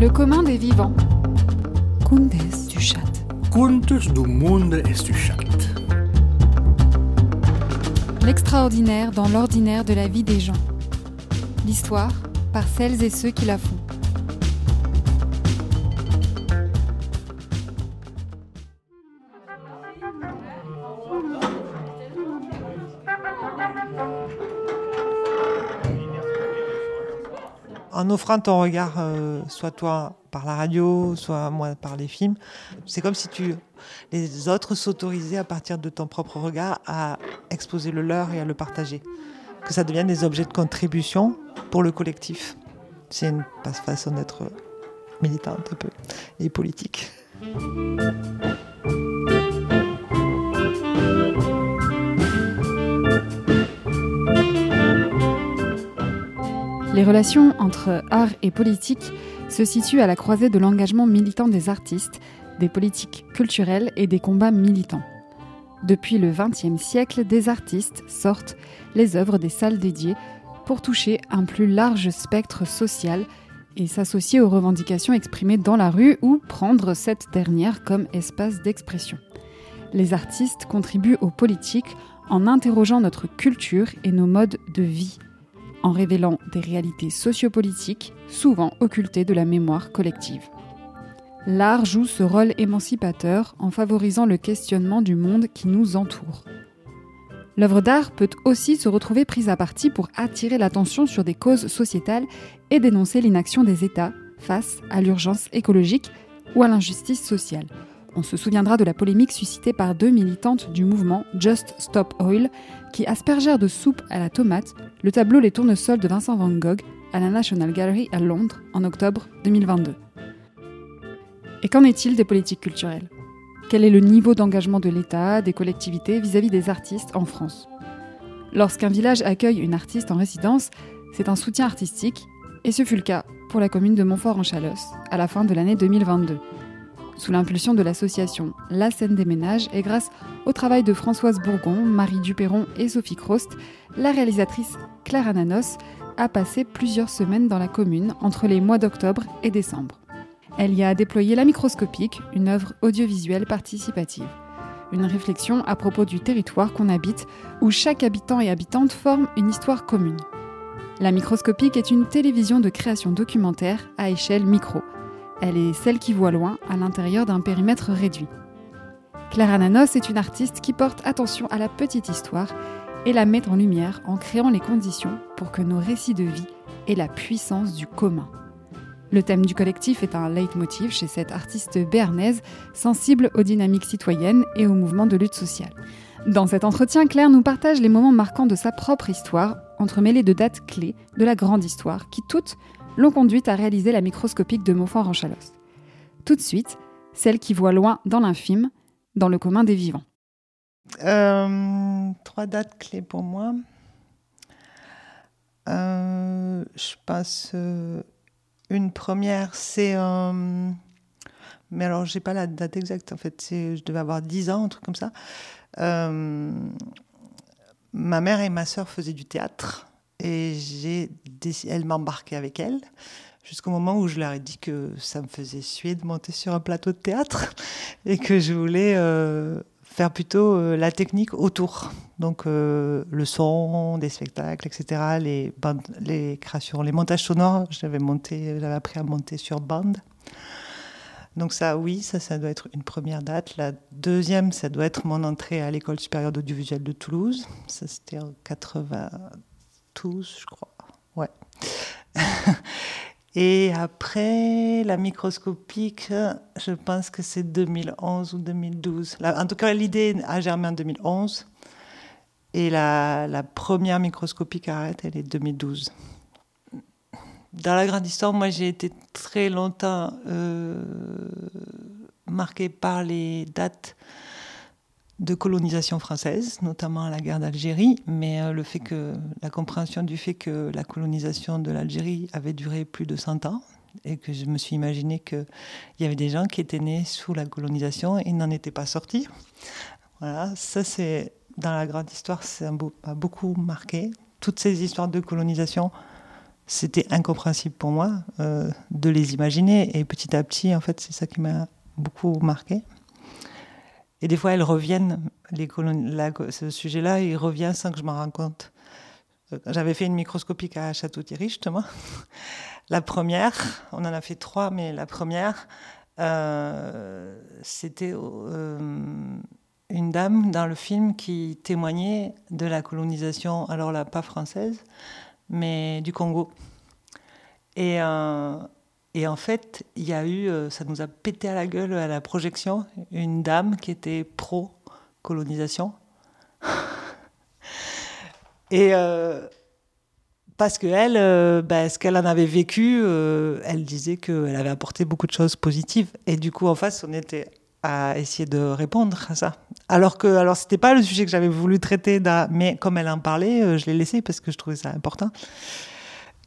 Le commun des vivants. Contes du chat. Contes du monde et du chat. L'extraordinaire dans l'ordinaire de la vie des gens. L'histoire par celles et ceux qui la font. Offrant ton regard, euh, soit toi par la radio, soit moi par les films, c'est comme si tu, les autres s'autorisaient à partir de ton propre regard à exposer le leur et à le partager. Que ça devienne des objets de contribution pour le collectif. C'est une façon d'être militante un peu et politique. Les relations entre art et politique se situent à la croisée de l'engagement militant des artistes, des politiques culturelles et des combats militants. Depuis le XXe siècle, des artistes sortent les œuvres des salles dédiées pour toucher un plus large spectre social et s'associer aux revendications exprimées dans la rue ou prendre cette dernière comme espace d'expression. Les artistes contribuent aux politiques en interrogeant notre culture et nos modes de vie en révélant des réalités sociopolitiques souvent occultées de la mémoire collective. L'art joue ce rôle émancipateur en favorisant le questionnement du monde qui nous entoure. L'œuvre d'art peut aussi se retrouver prise à partie pour attirer l'attention sur des causes sociétales et dénoncer l'inaction des États face à l'urgence écologique ou à l'injustice sociale. On se souviendra de la polémique suscitée par deux militantes du mouvement Just Stop Oil qui aspergèrent de soupe à la tomate le tableau Les tournesols de Vincent Van Gogh à la National Gallery à Londres en octobre 2022. Et qu'en est-il des politiques culturelles? Quel est le niveau d'engagement de l'État, des collectivités vis-à-vis des artistes en France? Lorsqu'un village accueille une artiste en résidence, c'est un soutien artistique, et ce fut le cas pour la commune de Montfort-en-Chalosse à la fin de l'année 2022 sous l'impulsion de l'association La Scène des Ménages et grâce au travail de Françoise Bourgon, Marie Duperron et Sophie Crost, la réalisatrice Claire Ananos a passé plusieurs semaines dans la commune entre les mois d'octobre et décembre. Elle y a déployé La Microscopique, une œuvre audiovisuelle participative. Une réflexion à propos du territoire qu'on habite, où chaque habitant et habitante forme une histoire commune. La Microscopique est une télévision de création documentaire à échelle micro, elle est celle qui voit loin, à l'intérieur d'un périmètre réduit. Claire Ananos est une artiste qui porte attention à la petite histoire et la met en lumière en créant les conditions pour que nos récits de vie aient la puissance du commun. Le thème du collectif est un leitmotiv chez cette artiste béarnaise sensible aux dynamiques citoyennes et aux mouvements de lutte sociale. Dans cet entretien, Claire nous partage les moments marquants de sa propre histoire, entremêlés de dates clés de la grande histoire, qui toutes l'ont conduite à réaliser la microscopique de Montfort-en-Chalosse. Tout de suite, celle qui voit loin dans l'infime, dans le commun des vivants. Euh, trois dates clés pour moi. Euh, je pense euh, une première, c'est mais alors j'ai pas la date exacte en fait. Je devais avoir 10 ans, un truc comme ça. ma mère et ma sœur faisaient du théâtre et j'ai elle m'embarquait avec elle jusqu'au moment où je leur ai dit que ça me faisait suer de monter sur un plateau de théâtre et que je voulais euh, faire plutôt euh, la technique autour. Donc euh, le son, des spectacles, etc. Les, les créations, les montages sonores, j'avais j'avais appris à monter sur bande. Donc ça, oui, ça, ça doit être une première date. La deuxième, ça doit être mon entrée à l'école supérieure d'audiovisuel de Toulouse. Ça, c'était en 80 tous, je crois. Ouais. Et après, la microscopique, je pense que c'est 2011 ou 2012. en tout cas, l'idée a germé en 2011. Et la, première microscopique arrête, elle est 2012. Dans la grande histoire, moi, j'ai été très longtemps euh, marquée par les dates de colonisation française, notamment à la guerre d'Algérie, mais euh, le fait que la compréhension du fait que la colonisation de l'Algérie avait duré plus de 100 ans et que je me suis imaginé qu'il y avait des gens qui étaient nés sous la colonisation et n'en étaient pas sortis. Voilà, ça c'est dans la grande histoire, ça m'a beaucoup marqué. Toutes ces histoires de colonisation, c'était incompréhensible pour moi euh, de les imaginer. Et petit à petit, en fait, c'est ça qui m'a beaucoup marqué. Et des fois, elles reviennent, ce sujet-là, il revient sans que je m'en rende compte. Euh, j'avais fait une microscopique à Château-Thierry, justement. La première, on en a fait trois, mais la première, euh, c'était une dame dans le film qui témoignait de la colonisation, alors là, pas française, mais du Congo. Et, euh, et en fait, il y a eu, euh, ça nous a pété à la gueule à la projection, une dame qui était pro-colonisation. et euh, parce qu'elle, elle, bah, ce qu'elle en avait vécu, elle disait qu'elle avait apporté beaucoup de choses positives. Et du coup, en face, on était à essayer de répondre à ça. Alors que, alors c'était pas le sujet que j'avais voulu traiter, mais comme elle en parlait, euh, je l'ai laissé parce que je trouvais ça important.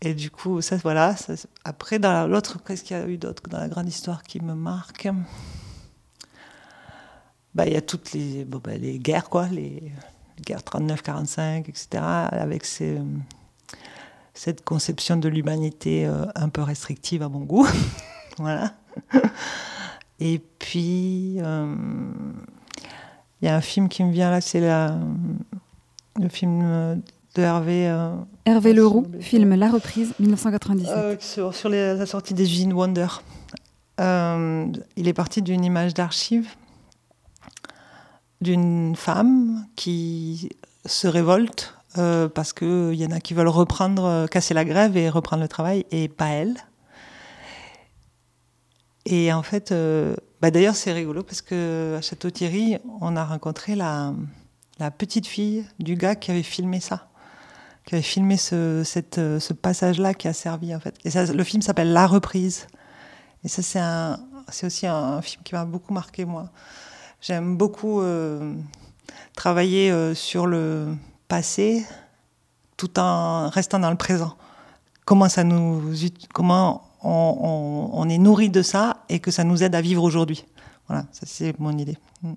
Et du coup, ça, voilà. après, dans l'autre, qu'est-ce qu'il y a eu d'autre dans la grande histoire qui me marque? Bah, il y a toutes les, bah, les guerres, quoi, les, guerres 39-45, etc., avec cette conception de l'humanité euh, un peu restrictive à mon goût. voilà. Et puis, euh, il y a un film qui me vient là, c'est le film de Hervé. Euh, Hervé Leroux, film La Reprise, 1997. Euh, sur, sur la sortie des usines Wonder. il est parti d'une image d'archive d'une femme qui se révolte parce qu'il y en a qui veulent reprendre, casser la grève et reprendre le travail, et pas elle. Et en fait, euh, bah d'ailleurs, c'est rigolo parce que à Château-Thierry, on a rencontré la, la, petite fille du gars qui avait filmé ça, qui avait filmé ce, cette, ce passage-là qui a servi en fait. Et le film s'appelle La Reprise. Et ça, c'est aussi un, film qui m'a beaucoup marqué moi. J'aime beaucoup euh, travailler euh, sur le passé tout en restant dans le présent. Comment ça nous, comment on, est nourri de ça et que ça nous aide à vivre aujourd'hui. Voilà, c'est mon idée. Mm.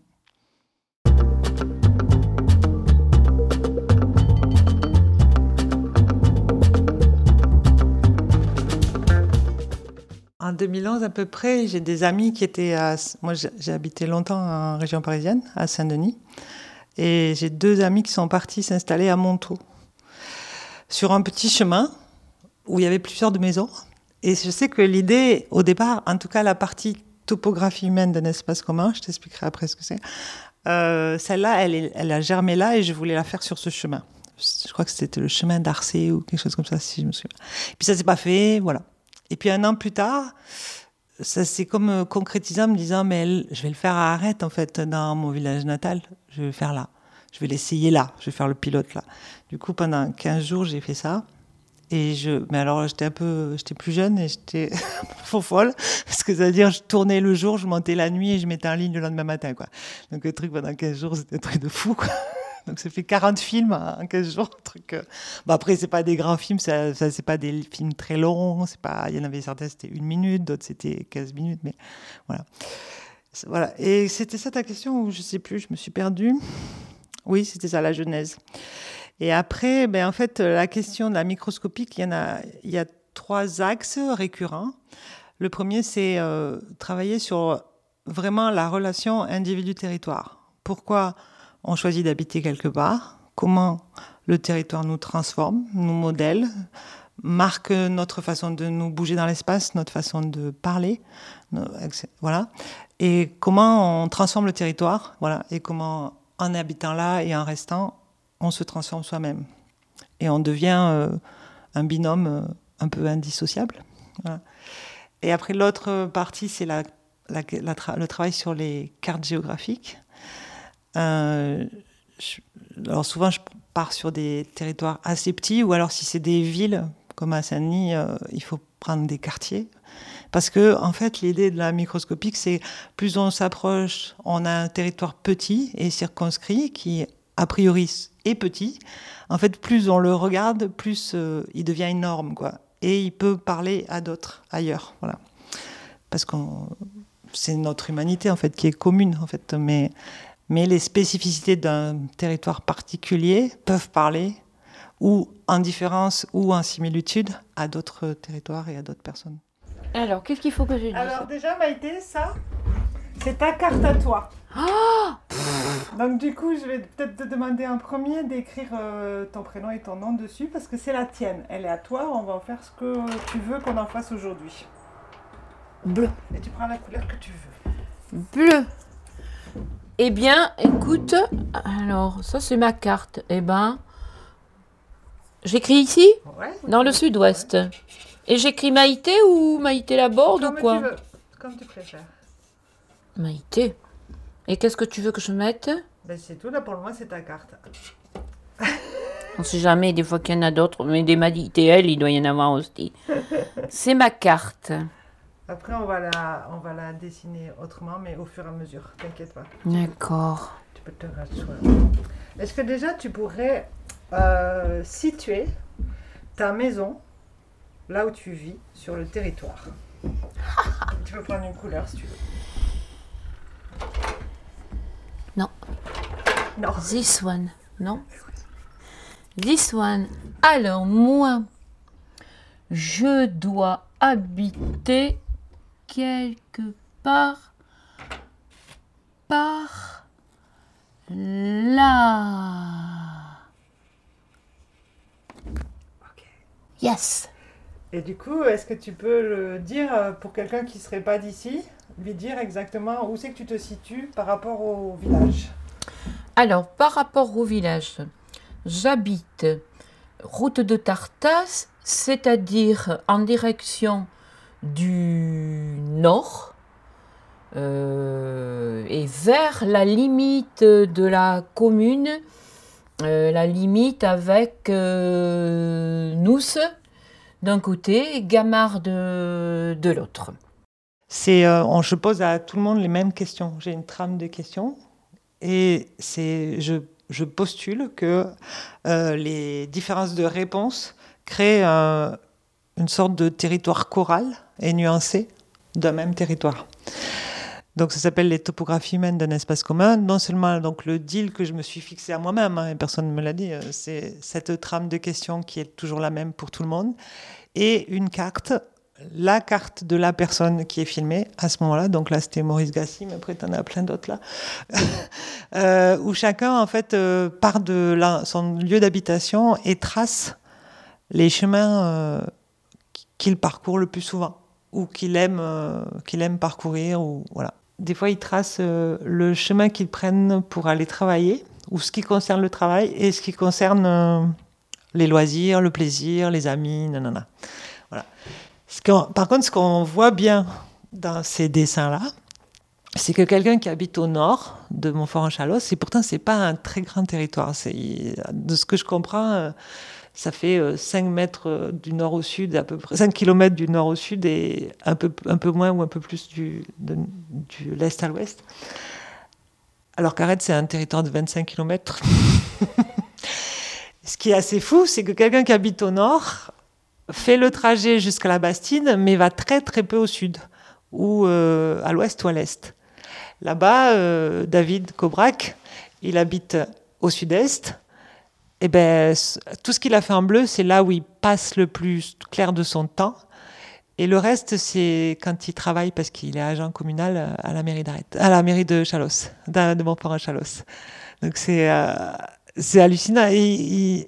En 2011 à peu près, j'ai des amis qui étaient à... Moi j'ai habité longtemps en région parisienne, à Saint-Denis. Et j'ai deux amis qui sont partis s'installer à Montaut, sur un petit chemin où il y avait plusieurs de maisons. Et je sais que l'idée, au départ, en tout cas la partie topographie humaine d'un espace commun, je t'expliquerai après ce que c'est, euh, celle-là, elle, a germé là et je voulais la faire sur ce chemin. Je crois que c'était le chemin d'Arcé ou quelque chose comme ça, si je me souviens. Puis ça s'est pas fait, voilà. Et puis un an plus tard, ça s'est comme euh, concrétisé en me disant, mais je vais le faire à Arrête, en fait, dans mon village natal. Je vais le faire là. Je vais l'essayer là. Je vais faire le pilote là. Du coup, pendant 15 jours, j'ai fait ça. Et je, mais alors j'étais un peu, j'étais plus jeune et j'étais faux folle parce que ça veut dire je tournais le jour, je montais la nuit et je mettais en ligne le lendemain matin quoi. Donc le truc pendant 15 jours c'était un truc de fou quoi. Donc ça fait 40 films en 15 jours, truc. Euh. Bon, après c'est pas des grands films, ça, ça c'est pas des films très longs, c'est pas, il y en avait certains c'était une minute, d'autres c'était 15 minutes, mais voilà. Voilà. Et c'était ça ta question ou je sais plus, je me suis perdue? Oui, c'était ça la genèse. Et après, ben, en fait, la question de la microscopique, il y, en a, il y a trois axes récurrents. Le premier, c'est euh, travailler sur vraiment la relation individu-territoire. Pourquoi on choisit d'habiter quelque part Comment le territoire nous transforme, nous modèle, marque notre façon de nous bouger dans l'espace, notre façon de parler, voilà. Et comment on transforme le territoire, voilà. Et comment, en habitant là et en restant, on se transforme soi-même. Et on devient euh, un binôme euh, un peu indissociable. Et après, l'autre partie, c'est le travail sur les cartes géographiques. Euh, alors souvent, je pars sur des territoires assez petits, ou alors si c'est des villes, comme à Saint-Denis, il faut prendre des quartiers. Parce que, en fait, l'idée de la microscopique, c'est plus on s'approche, on a un territoire petit et circonscrit qui, a priori, est petit, en fait, plus on le regarde, plus euh, il devient énorme, quoi. Et il peut parler à d'autres ailleurs, voilà. Parce que c'est notre humanité, en fait, qui est commune, en fait. Mais, mais les spécificités d'un territoire particulier peuvent parler ou en différence ou en similitude à d'autres territoires et à d'autres personnes. Alors, qu'est-ce qu'il faut que je dise? Alors déjà Maïté, ça, c'est ta carte à toi. Donc du coup, je vais peut-être te demander en premier d'écrire euh, ton prénom et ton nom dessus parce que c'est la tienne. Elle est à toi, on va en faire ce que tu veux qu'on en fasse aujourd'hui. Bleu. Et tu prends la couleur que tu veux. Bleu. Eh bien, écoute, alors, ça c'est ma carte. Eh ben, j'écris ici, Ouais. dans le sud-ouest. Et j'écris Maïté ou Maïté Laborde ou quoi tu veux, comme tu préfères. Maïté. Et qu'est-ce que tu veux que je mette? Ben c'est tout, là pour le moment c'est ta carte. On sait jamais, des fois qu'il y en a d'autres, mais des Maïté, elle, il doit y en avoir aussi. C'est ma carte. Après on va la, on va la dessiner autrement, mais au fur et à mesure, t'inquiète pas. D'accord. Tu peux te rasseoir. Est-ce que déjà tu pourrais euh, situer ta maison là où tu vis sur le territoire? Tu peux prendre une couleur si tu veux. Non. Non. This one, non This one. Alors, moi, je dois habiter quelque part par là. Yes. Et du coup, est-ce que tu peux le dire euh, pour quelqu'un qui ne serait pas d'ici Lui dire exactement où c'est que tu te situes par rapport au village? Alors, par rapport au village, j'habite route de Tartas, c'est-à-dire en direction du nord euh, et vers la limite de la commune, euh, la limite avec euh, Nousse d'un côté et Gamard de, de l'autre. C'est, je pose à tout le monde les mêmes questions. J'ai une trame de questions et c'est, je, je postule que les différences de réponses créent une sorte de territoire choral et nuancé d'un même territoire. Donc ça s'appelle les topographies humaines d'un espace commun. Non seulement donc le deal que je me suis fixé à moi-même, hein, et personne ne me l'a dit, euh, c'est cette trame de questions qui est toujours la même pour tout le monde, et une carte la carte de la personne qui est filmée à ce moment-là. Donc là, c'était Maurice Gassi, mais après, t'en as plein d'autres là. euh, où chacun, en fait, euh, part de son lieu d'habitation et trace les chemins qu'il parcourt le plus souvent ou qu'il aime, euh, qu'il aime parcourir. Ou, voilà. Des fois, il trace euh, le chemin qu'ils prennent pour aller travailler ou ce qui concerne le travail et ce qui concerne euh, les loisirs, le plaisir, les amis, nanana. Voilà. Par contre, ce qu'on voit bien dans ces dessins-là, c'est que quelqu'un qui habite au nord de Montfort-en-Chalosse, et pourtant c'est pas un très grand territoire. De ce que je comprends, ça fait euh, 5 mètres euh, du nord au sud, à peu près 5 km du nord au sud et un peu, un peu moins ou un peu plus du, de, l'est à l'ouest. Alors qu'Arrête, c'est un territoire de 25 km. Ce qui est assez fou, c'est que quelqu'un qui habite au nord fait le trajet jusqu'à la Bastide, mais va très très peu au sud, ou euh, à l'ouest ou à l'est. Là-bas, euh, David Cobrac, il habite au sud-est. Et ben, tout ce qu'il a fait en bleu, c'est là où il passe le plus clair de son temps. Et le reste, c'est quand il travaille, parce qu'il est agent communal à la mairie à la mairie de Chalosse, de Montfort-en-Chalosse. Donc c'est euh, hallucinant. Ils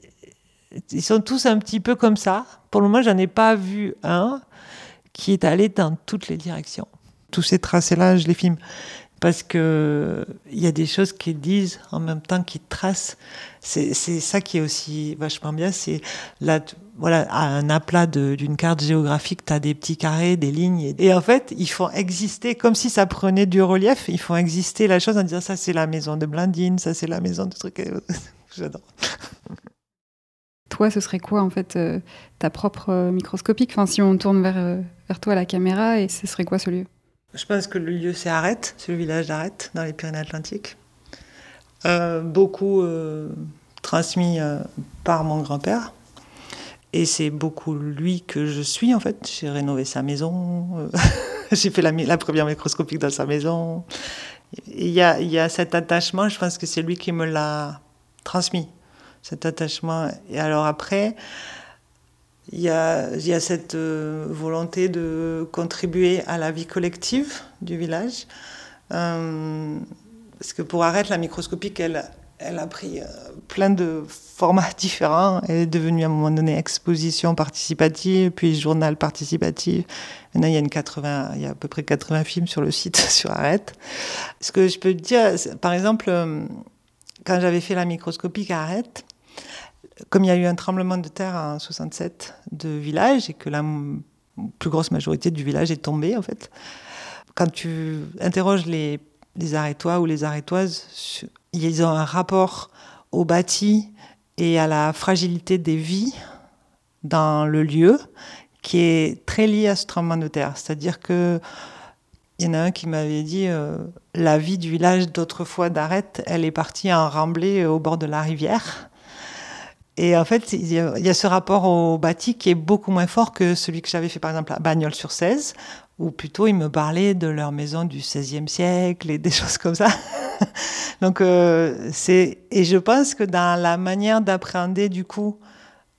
sont tous un petit peu comme ça. Pour le moment, j'en ai pas vu un qui est allé dans toutes les directions. Tous ces tracés-là, je les filme parce que il y a des choses qu'ils disent en même temps qu'ils tracent. C'est ça qui est aussi vachement bien. C'est là, voilà, à un aplat d'une carte géographique, tu as des petits carrés, des lignes. Et, en fait, ils font exister, comme si ça prenait du relief, ils font exister la chose en disant ça, c'est la maison de Blandine, ça, c'est la maison de truc. J'adore. Toi, ce serait quoi en fait euh, ta propre euh, microscopique? Enfin, si on tourne vers, euh, vers toi la caméra, et ce serait quoi ce lieu? Je pense que le lieu, c'est Arrête, c'est le village d'Arrête, dans les Pyrénées-Atlantiques. Euh, beaucoup euh, transmis euh, par mon grand-père. Et c'est beaucoup lui que je suis, en fait. J'ai rénové sa maison, j'ai fait la, la première microscopique dans sa maison. Il y a, il y a cet attachement, je pense que c'est lui qui me l'a transmis. cet attachement. Et alors après, il y a, cette euh, volonté de contribuer à la vie collective du village. Euh, parce que pour Arrête, la microscopique, elle, a pris euh, plein de formats différents. Elle est devenue à un moment donné exposition participative, puis journal participatif. Maintenant, il y a, une 80, il y a à peu près 80 films sur le site sur Arrête. Ce que je peux dire, par exemple, quand j'avais fait la microscopique à Arrête, comme il y a eu un tremblement de terre en 67 de village et que la plus grosse majorité du village est tombée, en fait, quand tu interroges les, les ou les arrêtoises, ils ont un rapport au bâti et à la fragilité des vies dans le lieu qui est très lié à ce tremblement de terre. C'est-à-dire que il y en a un qui m'avait dit euh, la vie du village d'autrefois d'Arrête, elle est partie en remblai au bord de la rivière. Et en fait, il y, a, ce rapport au bâti qui est beaucoup moins fort que celui que j'avais fait par exemple à Bagnols sur 16, où plutôt ils me parlaient de leur maison du XVIe siècle et des choses comme ça. Donc, euh, c'est et je pense que dans la manière d'appréhender du coup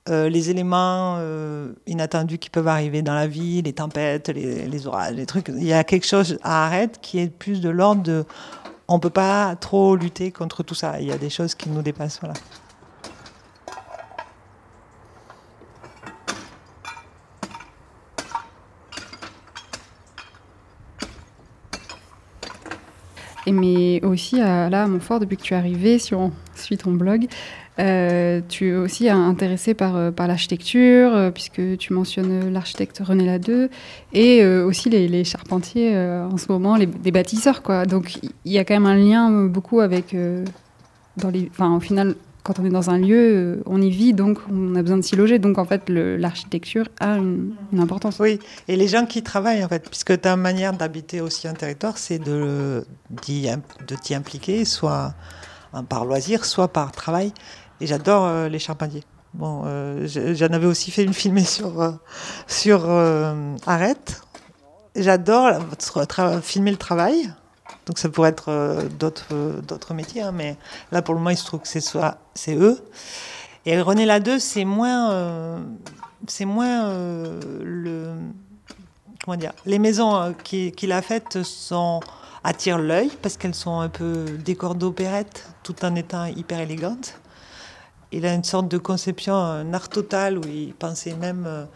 euh, les éléments euh, inattendus qui peuvent arriver dans la vie, les tempêtes, les, les, orages, les trucs, il y a quelque chose à arrêter qui est plus de l'ordre de on peut pas trop lutter contre tout ça. Il y a des choses qui nous dépassent, voilà. Mais aussi, là, à Montfort, depuis que tu es arrivé, si on suit ton blog, euh, tu es aussi intéressé par, euh, l'architecture, euh, puisque tu mentionnes l'architecte René Ladeux, et aussi les, charpentiers en ce moment, les, bâtisseurs. Quoi. Donc il y a quand même un lien beaucoup avec, dans les, enfin, au final, quand on est dans un lieu, euh, on y vit, donc on a besoin de s'y loger. Donc en fait, l'architecture a une, importance. Oui, et les gens qui travaillent, en fait, puisque ta manière d'habiter aussi un territoire, c'est de t'y impliquer, soit par loisir, soit par travail. Et j'adore euh, les charpentiers. Bon, euh, j'en avais aussi fait une filmée sur, sur Arrête. J'adore filmer le travail. Donc ça pourrait être euh, euh, d'autres métiers, hein, mais là pour le moment il se trouve que c'est soit c'est eux. Et René Ladeux, c'est moins euh, c'est moins le comment dire les maisons qu'il a faites sont attirent l'œil parce qu'elles sont un peu décor d'opérette tout en étant hyper élégantes. Il a une sorte de conception, un art total où il pensait même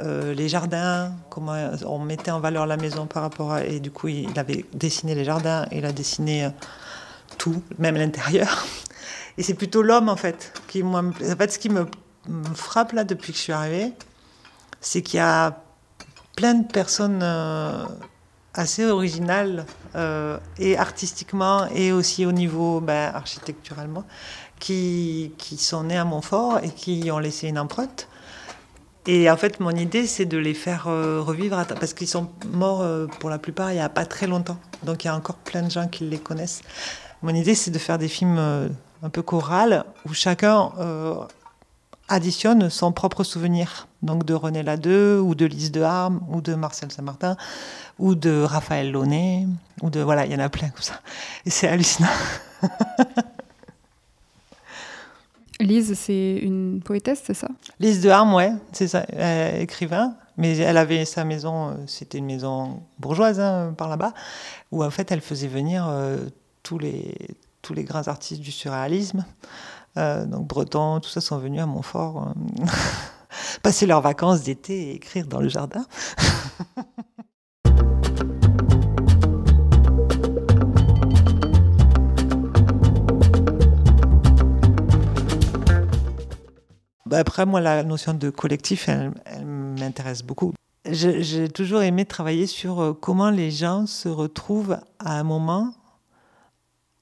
euh, les jardins, comment on mettait en valeur la maison par rapport à. Et du coup, il avait dessiné les jardins, il a dessiné euh, tout, même l'intérieur. Et c'est plutôt l'homme, en fait, qui, moi, en fait, ce qui me, frappe là depuis que je suis arrivée, c'est qu'il y a plein de personnes euh, assez originales, et artistiquement, et aussi au niveau ben, architecturalement, qui, qui sont nées à Montfort et qui ont laissé une empreinte. Et en fait, mon idée, c'est de les faire euh, revivre, parce qu'ils sont morts euh, pour la plupart il n'y a pas très longtemps. Donc il y a encore plein de gens qui les connaissent. Mon idée, c'est de faire des films euh, un peu chorales, où chacun additionne son propre souvenir. Donc de René Ladeux, ou de Lise de Harme, ou de Marcel Saint-Martin, ou de Raphaël Launay, ou de... Voilà, il y en a plein comme ça. Et c'est hallucinant. Lise, c'est une poétesse, c'est ça? Lise de Harme, ouais, c'est ça, euh, écrivain. Mais elle avait sa maison, euh, c'était une maison bourgeoise hein, par là-bas, où en fait elle faisait venir euh, tous, les, tous les grands artistes du surréalisme. donc Breton, tout ça sont venus à Montfort passer leurs vacances d'été et écrire dans le jardin. après, moi, la notion de collectif, elle, m'intéresse beaucoup. J'ai toujours aimé travailler sur euh, comment les gens se retrouvent à un moment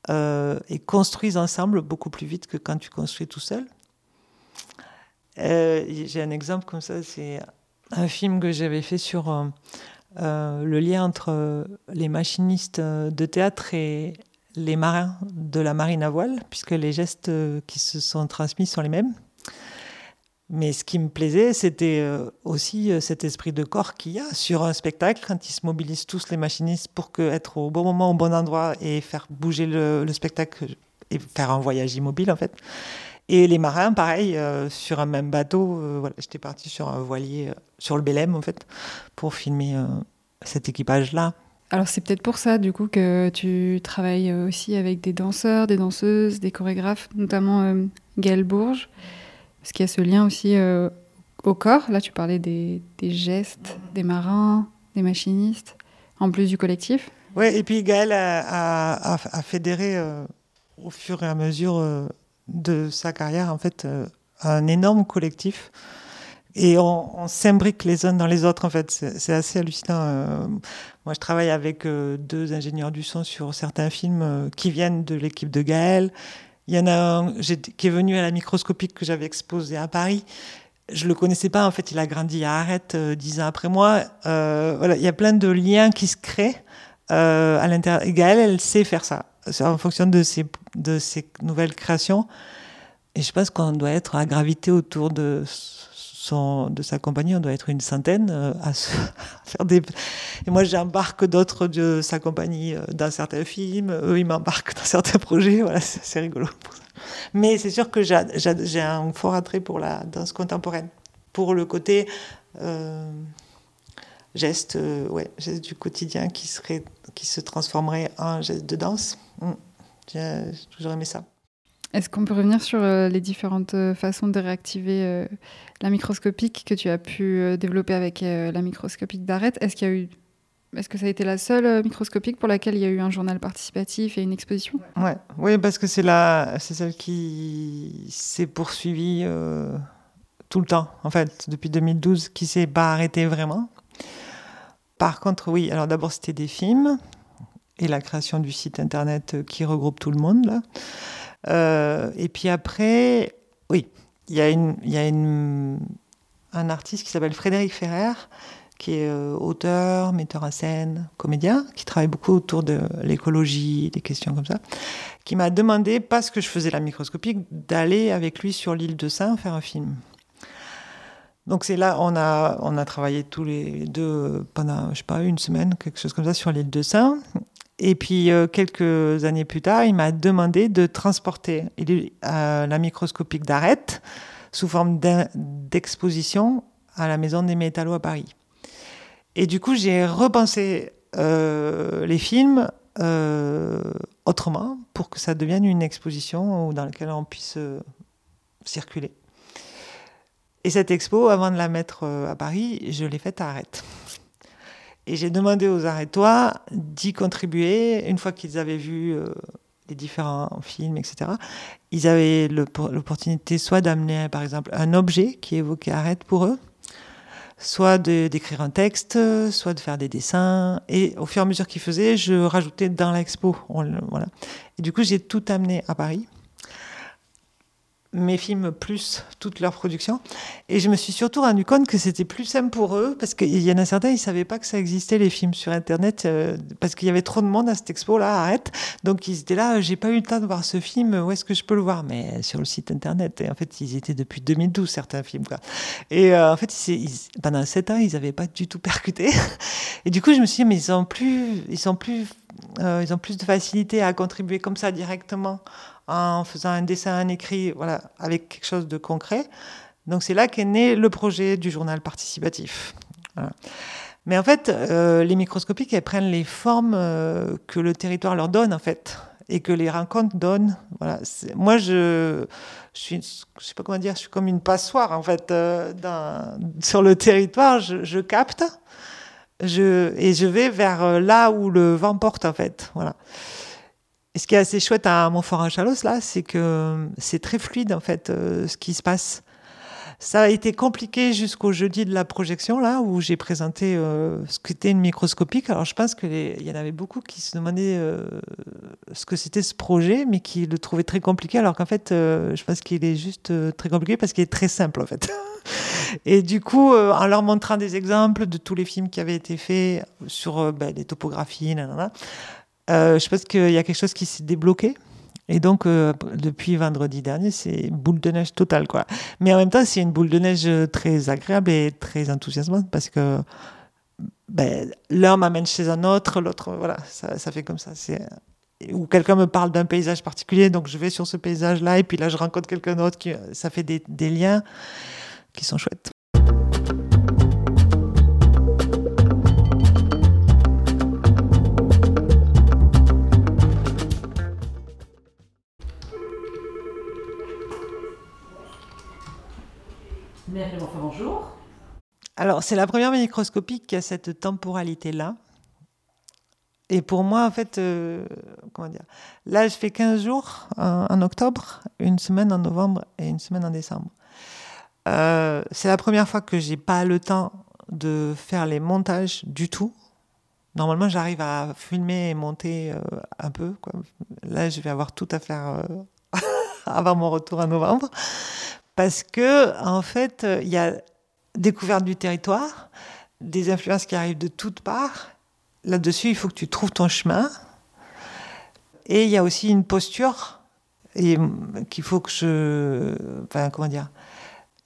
euh, et construisent ensemble beaucoup plus vite que quand tu construis tout seul. Euh, j'ai un exemple comme ça, c'est un film que j'avais fait sur le lien entre les machinistes de théâtre et les marins de la marine à voile, puisque les gestes qui se sont transmis sont les mêmes. Mais ce qui me plaisait, c'était euh, aussi euh, cet esprit de corps qu'il y a sur un spectacle, quand ils se mobilisent tous les machinistes pour que, être au bon moment, au bon endroit et faire bouger le, spectacle et faire un voyage immobile en fait. Et les marins, pareil, euh, sur un même bateau. j'étais partie sur un voilier, sur le Belém, en fait, pour filmer cet équipage-là. Alors c'est peut-être pour ça du coup que tu travailles aussi avec des danseurs, des danseuses, des chorégraphes, notamment Gaëlle Bourges, parce qu'il y a ce lien aussi euh, au corps. Là tu parlais des, gestes, des marins, des machinistes, en plus du collectif. Ouais, et puis Gaël a, fédéré euh, au fur et à mesure euh, de sa carrière, en fait, un énorme collectif. Et on, on s'imbrique les uns dans les autres, en fait. C'est assez hallucinant. moi, je travaille avec deux ingénieurs du son sur certains films qui viennent de l'équipe de Gaël. Il y en a un qui est venu à la microscopique que j'avais exposé à Paris. Je le connaissais pas, en fait, il a grandi à Arrête euh, dix ans après moi. Euh, voilà, il y a plein de liens qui se créent euh, à l'intérieur. Gaëlle, elle sait faire ça en fonction de ses, de ses nouvelles créations. Et je pense qu'on doit être à gravité autour de, de sa compagnie, on doit être une centaine euh, à, se- faire des. Et moi, j'embarque d'autres de sa compagnie euh, dans certains films, eux, ils m'embarquent dans certains projets. Voilà, c'est rigolo. Mais c'est sûr que j'a- j'a- j'ai un fort attrait pour la danse contemporaine, pour le côté. euh, geste, ouais, geste du quotidien qui, serait, qui se transformerait en geste de danse. J'ai j'ai toujours aimé ça. Est-ce qu'on peut revenir sur euh, les différentes euh, façons de réactiver euh, la microscopique que tu as pu développer avec la microscopique d'Arrête? Est-ce qu'il y a eu est-ce que ça a été la seule microscopique pour laquelle il y a eu un journal participatif et une exposition? Ouais, oui, parce que c'est la, celle qui s'est poursuivie tout le temps, en fait, depuis 2012, qui s'est pas arrêtée vraiment. Par contre, oui, alors d'abord c'était des films et la création du site internet euh, qui regroupe tout le monde là. Euh, et puis après, oui, il y a une, y a une, un artiste qui s'appelle Frédéric Ferrer qui est euh, auteur, metteur en scène, comédien, qui travaille beaucoup autour de l'écologie, des questions comme ça, qui m'a demandé, parce que je faisais la microscopique, d'aller avec lui sur l'île de Saint faire un film. Donc c'est là, on a, on a travaillé tous les deux pendant, je sais pas, une semaine, quelque chose comme ça, sur l'île de Saint. Et puis euh, quelques années plus tard, il m'a demandé de transporter euh, la microscopique d'Arrête sous forme d'exposition à la Maison des Métallos à Paris. Et du coup, j'ai repensé euh, les films autrement pour que ça devienne une exposition dans laquelle on puisse circuler. Et cette expo, avant de la mettre à Paris, je l'ai faite à Arrête. Et j'ai demandé aux Arrêtois d'y contribuer une fois qu'ils avaient vu euh, les différents films, etc. Ils avaient l'opportunité soit d'amener, par exemple, un objet qui évoquait Arrête pour eux, soit d'écrire un texte, soit de faire des dessins. Et au fur et à mesure qu'ils faisaient, je rajoutais dans l'expo. Voilà. Et du coup, j'ai tout amené à Paris. Mes films plus toute leur production. Et je me suis surtout rendu compte que c'était plus simple pour eux, parce qu'il y en a certains, ils ne savaient pas que ça existait, les films sur Internet, euh, parce qu'il y avait trop de monde à cette expo-là, arrête. Donc ils étaient là, j'ai pas eu le temps de voir ce film, où est-ce que je peux le voir? Mais sur le site Internet. Et en fait, ils étaient depuis 2012, certains films. Quoi. Et euh, en fait, ils- pendant sept ans, ils n'avaient pas du tout percuté. Et du coup, je me suis dit, mais ils sont plus, ils sont plus, euh, ils ont plus de facilité à contribuer comme ça directement en faisant un dessin, un écrit, voilà, avec quelque chose de concret. Donc c'est là qu'est né le projet du journal participatif. Mais en fait, euh, les microscopiques, elles prennent les formes euh, que le territoire leur donne, en fait, et que les rencontres donnent. Voilà. Moi, je, je suis, je sais pas comment dire, je suis comme une passoire, en fait, euh, sur le territoire. Je, je capte, je, et je vais vers là où le vent porte, en fait. Voilà. Et ce qui est assez chouette à Montfort-en-Chalos, là, c'est que c'est très fluide, en fait, euh, ce qui se passe. Ça a été compliqué jusqu'au jeudi de la projection, là, où j'ai présenté euh, ce qu'était une microscopique. Alors, je pense qu'il y en avait beaucoup qui se demandaient euh, ce que c'était ce projet, mais qui le trouvaient très compliqué, alors qu'en fait, euh, je pense qu'il est juste euh, très compliqué parce qu'il est très simple, en fait. Et du coup, euh, en leur montrant des exemples de tous les films qui avaient été faits sur euh, ben, les topographies, nanana, euh, je pense qu'il y a quelque chose qui s'est débloqué. Et donc, euh, depuis vendredi dernier, c'est boule de neige totale, quoi. Mais en même temps, c'est une boule de neige très agréable et très enthousiasmante parce que ben, l'un m'amène chez un autre, l'autre, voilà, ça, fait comme ça. Ou quelqu'un me parle d'un paysage particulier, donc je vais sur ce paysage-là, et puis là je rencontre quelqu'un d'autre, qui, ça fait des liens qui sont chouettes. Alors, c'est la première microscopie qui a cette temporalité-là. Et pour moi, en fait, euh, comment dire Là, je fais 15 jours en, octobre, une semaine en novembre et une semaine en décembre. Euh, c'est la première fois que j'ai pas le temps de faire les montages du tout. Normalement, j'arrive à filmer et monter euh, un peu. Là, je vais avoir tout à faire avant mon retour en novembre. Parce que, en fait, il y a découverte du territoire, des influences qui arrivent de toutes parts. Là-dessus, il faut que tu trouves ton chemin. Et il y a aussi une posture et qu'il faut que je. Enfin, comment dire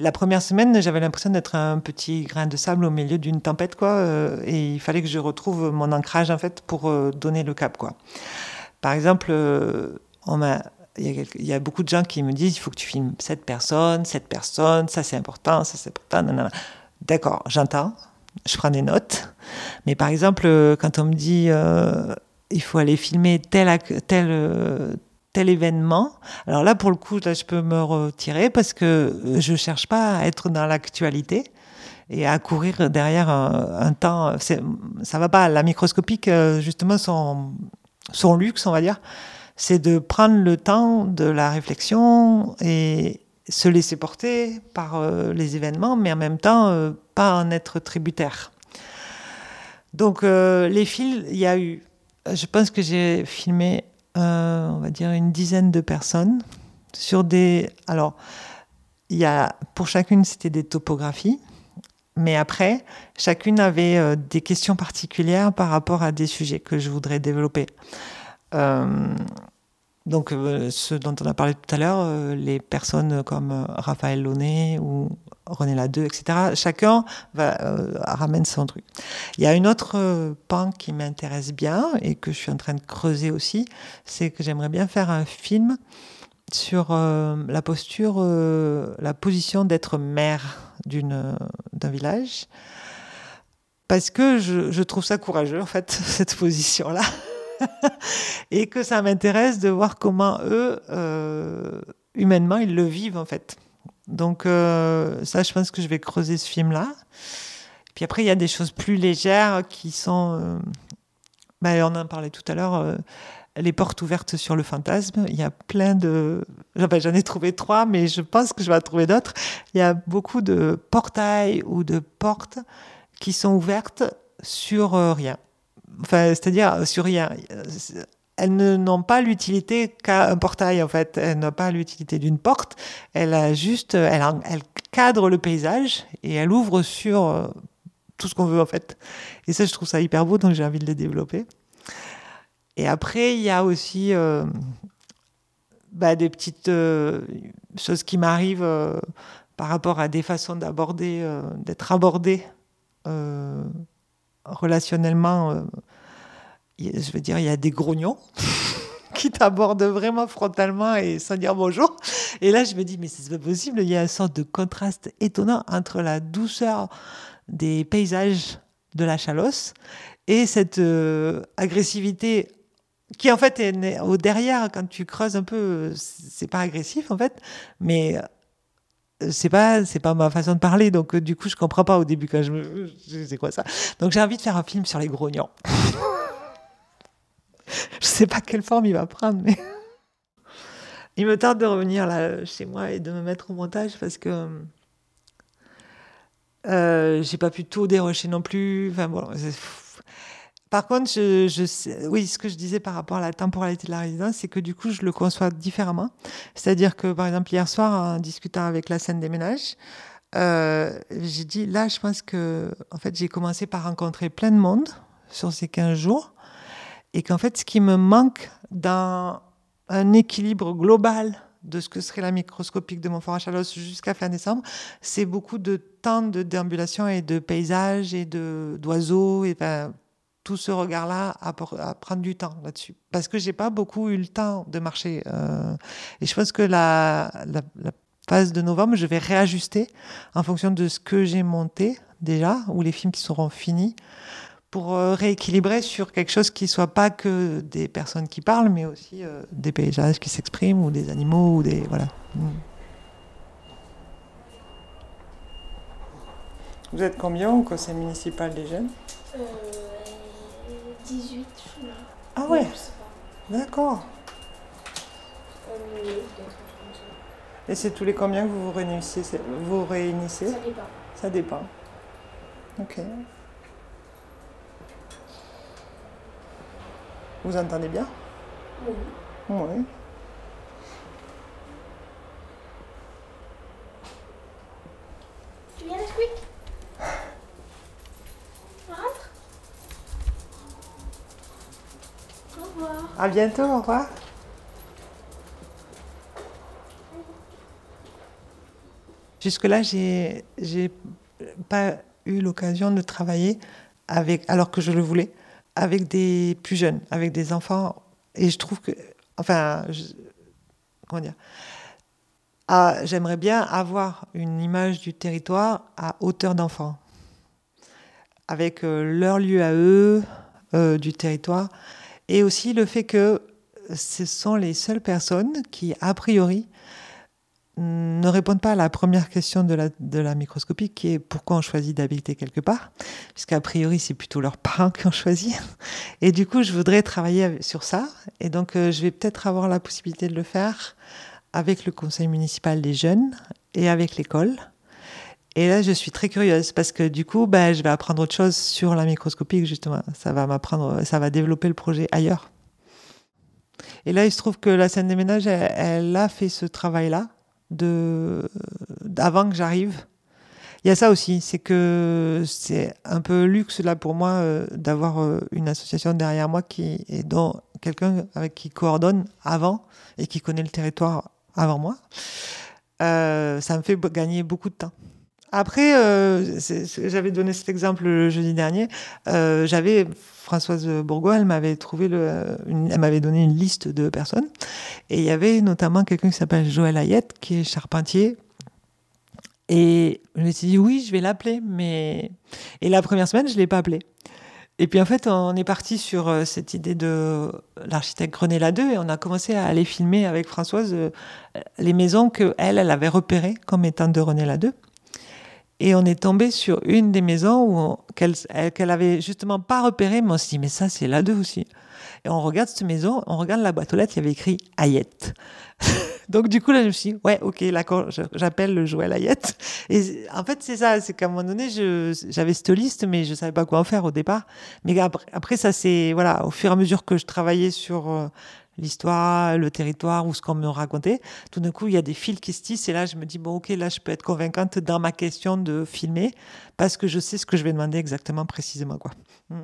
La première semaine, j'avais l'impression d'être un petit grain de sable au milieu d'une tempête, quoi. Et il fallait que je retrouve mon ancrage, en fait, pour donner le cap, quoi. Par exemple, on m'a il y, a, beaucoup de gens qui me disent il faut que tu filmes cette personne, cette personne, ça c'est important, ça c'est important. D'accord, j'entends, je prends des notes. Mais par exemple, quand on me dit euh, il faut aller filmer tel, tel, euh, tel événement, alors là pour le coup, là, je peux me retirer parce que je ne cherche pas à être dans l'actualité et à courir derrière un, un temps. Ça va pas. La microscopique, justement, son, son luxe, on va dire c'est de prendre le temps de la réflexion et se laisser porter par euh, les événements, mais en même temps euh, pas en être tributaire. Donc euh, les fils, il y a eu, je pense que j'ai filmé, on va dire une dizaine de personnes sur des, alors il y a pour chacune c'était des topographies, mais après chacune avait des questions particulières par rapport à des sujets que je voudrais développer. Euh, donc, euh, ce dont on a parlé tout à l'heure, euh, les personnes comme Raphaël Launay ou René Ladeux, etc., chacun ramène son truc. Il y a une autre pan qui m'intéresse bien et que je suis en train de creuser aussi, c'est que j'aimerais bien faire un film sur la posture, la position d'être maire d'un village. Parce que je trouve ça courageux, en fait, cette position-là. et que ça m'intéresse de voir comment eux, euh, humainement, ils le vivent en fait. Donc euh, ça, je pense que je vais creuser ce film-là. Puis après, il y a des choses plus légères qui sont... Euh, ben, on en parlait tout à l'heure, les portes ouvertes sur le fantasme. Il y a plein de... J'en ai trouvé trois, mais je pense que je vais en trouver d'autres. Il y a beaucoup de portails ou de portes qui sont ouvertes sur rien enfin, c'est-à-dire sur rien. Elles n'ont pas l'utilité qu'un portail, en fait. Elles n'ont pas l'utilité d'une porte. Elle a juste, elle, cadre le paysage et elle ouvre sur euh, tout ce qu'on veut, en fait. Et ça, je trouve ça hyper beau, donc j'ai envie de les développer. Et après, il y a aussi euh, bah, des petites euh, choses qui m'arrivent par rapport à des façons d'aborder, d'être abordé relationnellement, euh, je veux dire, il y a des grognons qui t'abordent vraiment frontalement et sans dire bonjour. Et là, je me dis, mais c'est pas possible, il y a une sorte de contraste étonnant entre la douceur des paysages de la Chalosse et cette euh, agressivité qui en fait est au derrière quand tu creuses un peu c'est pas agressif en fait mais c'est pas c'est pas ma façon de parler donc euh, du coup je comprends pas au début quand je me c'est quoi ça. Donc j'ai envie de faire un film sur les grognons je sais pas quelle forme il va prendre mais il me tarde de revenir là chez moi et de me mettre au montage parce que euh, j'ai pas pu tout dérocher non plus. Enfin bon par contre, oui, ce que je disais par rapport à la temporalité de la résidence, c'est que du coup, je le conçois différemment. C'est-à-dire que, par exemple, hier soir, en discutant avec la scène des ménages, euh, j'ai dit, là, je pense que, en fait, j'ai commencé par rencontrer plein de monde sur ces 15 jours, et qu'en fait, ce qui me manque dans un équilibre global de ce que serait la microscopique de Montfort à Chalosse jusqu'à fin décembre, c'est beaucoup de temps de déambulation et de paysages et d'oiseaux et tout ce regard-là à, prendre du temps là-dessus. Parce que j'ai pas beaucoup eu le temps de marcher. Euh, et je pense que la, la, phase de novembre, je vais réajuster en fonction de ce que j'ai monté déjà, ou les films qui seront finis, pour euh, rééquilibrer sur quelque chose qui soit pas que des personnes qui parlent, mais aussi euh, des paysages qui s'expriment, ou des animaux, ou des... Voilà. Mm. Vous êtes combien au conseil municipal des jeunes? 18, Ah ouais D'accord. Et c'est tous les combien que vous vous réunissez Vous réunissez? Ça dépend. Ça dépend. Ok. Vous entendez bien? Oui. Oui. À bientôt, au revoir. Jusque-là, j'ai pas eu l'occasion de travailler avec, alors que je le voulais, avec des plus jeunes, avec des enfants. Et je trouve que, enfin, comment dire, ah, j'aimerais bien avoir une image du territoire à hauteur d'enfant, avec euh, leur lieu à eux, euh, du territoire, et aussi le fait que ce sont les seules personnes qui, a priori, ne répondent pas à la première question de la, microscopie, qui est pourquoi on choisit d'habiter quelque part, puisqu'a priori c'est plutôt leurs parents qui ont choisi. Et du coup, je voudrais travailler sur ça, et donc euh, je vais peut-être avoir la possibilité de le faire avec le conseil municipal des jeunes et avec l'école. Et là, je suis très curieuse parce que du coup, ben, je vais apprendre autre chose sur la microscopie, justement. Ça va m'apprendre, ça va développer le projet ailleurs. Et là, il se trouve que la scène des ménages, elle, a fait ce travail-là avant que j'arrive. Il y a ça aussi, c'est que c'est un peu luxe là pour moi euh, d'avoir euh, une association derrière moi qui est dont quelqu'un avec qui coordonne avant et qui connaît le territoire avant moi. Euh, ça me fait gagner beaucoup de temps. Après, euh, j'avais donné cet exemple le jeudi dernier. Euh, j'avais Françoise Bourgois, elle m'avait trouvé le, elle m'avait donné une liste de personnes, et il y avait notamment quelqu'un qui s'appelle Joël Ayette, qui est charpentier. Et je me suis dit oui, je vais l'appeler, mais et la première semaine, je l'ai pas appelé. Et puis en fait, on est parti sur euh, cette idée de l'architecte René Ladeux et on a commencé à aller filmer avec Françoise les maisons que elle, avait repérées comme étant de René Ladeux. Et on est tombé sur une des maisons qu'elle qu'elle avait justement pas repérée, mais on s'est dit, mais ça, c'est là deux aussi. Et on regarde cette maison, on regarde la boîte aux lettres, il y avait écrit Ayette. Donc du coup, là, je me suis dit, ouais, ok, là, j'appelle le Joël Ayette. Et en fait, c'est ça, c'est qu'à un moment donné, j'avais cette liste, mais je savais pas quoi en faire au départ. Mais après, après ça, c'est, voilà, au fur et à mesure que je travaillais sur euh, l'histoire, le territoire ou ce qu'on me racontait, tout d'un coup, il y a des fils qui se tissent et là, je me dis, bon, ok, là, je peux être convaincante dans ma question de filmer parce que je sais ce que je vais demander exactement, précisément, quoi. Hmm.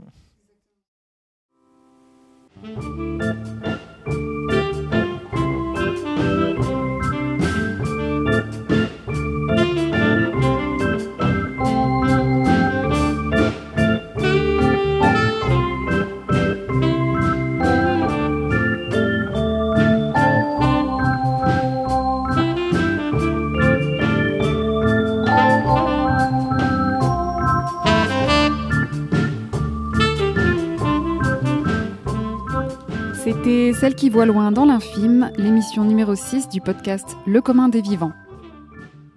Celle qui voit loin dans l'infime, l'émission numéro 6 du podcast Le commun des vivants.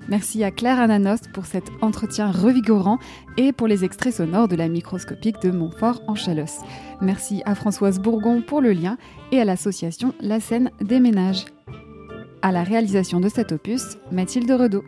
Merci à Claire Ananost pour cet entretien revigorant et pour les extraits sonores de la microscopique de Montfort en Chalosse. Merci à Françoise Bourgon pour le lien et à l'association La Scène des Ménages. À la réalisation de cet opus, Mathilde Redaud.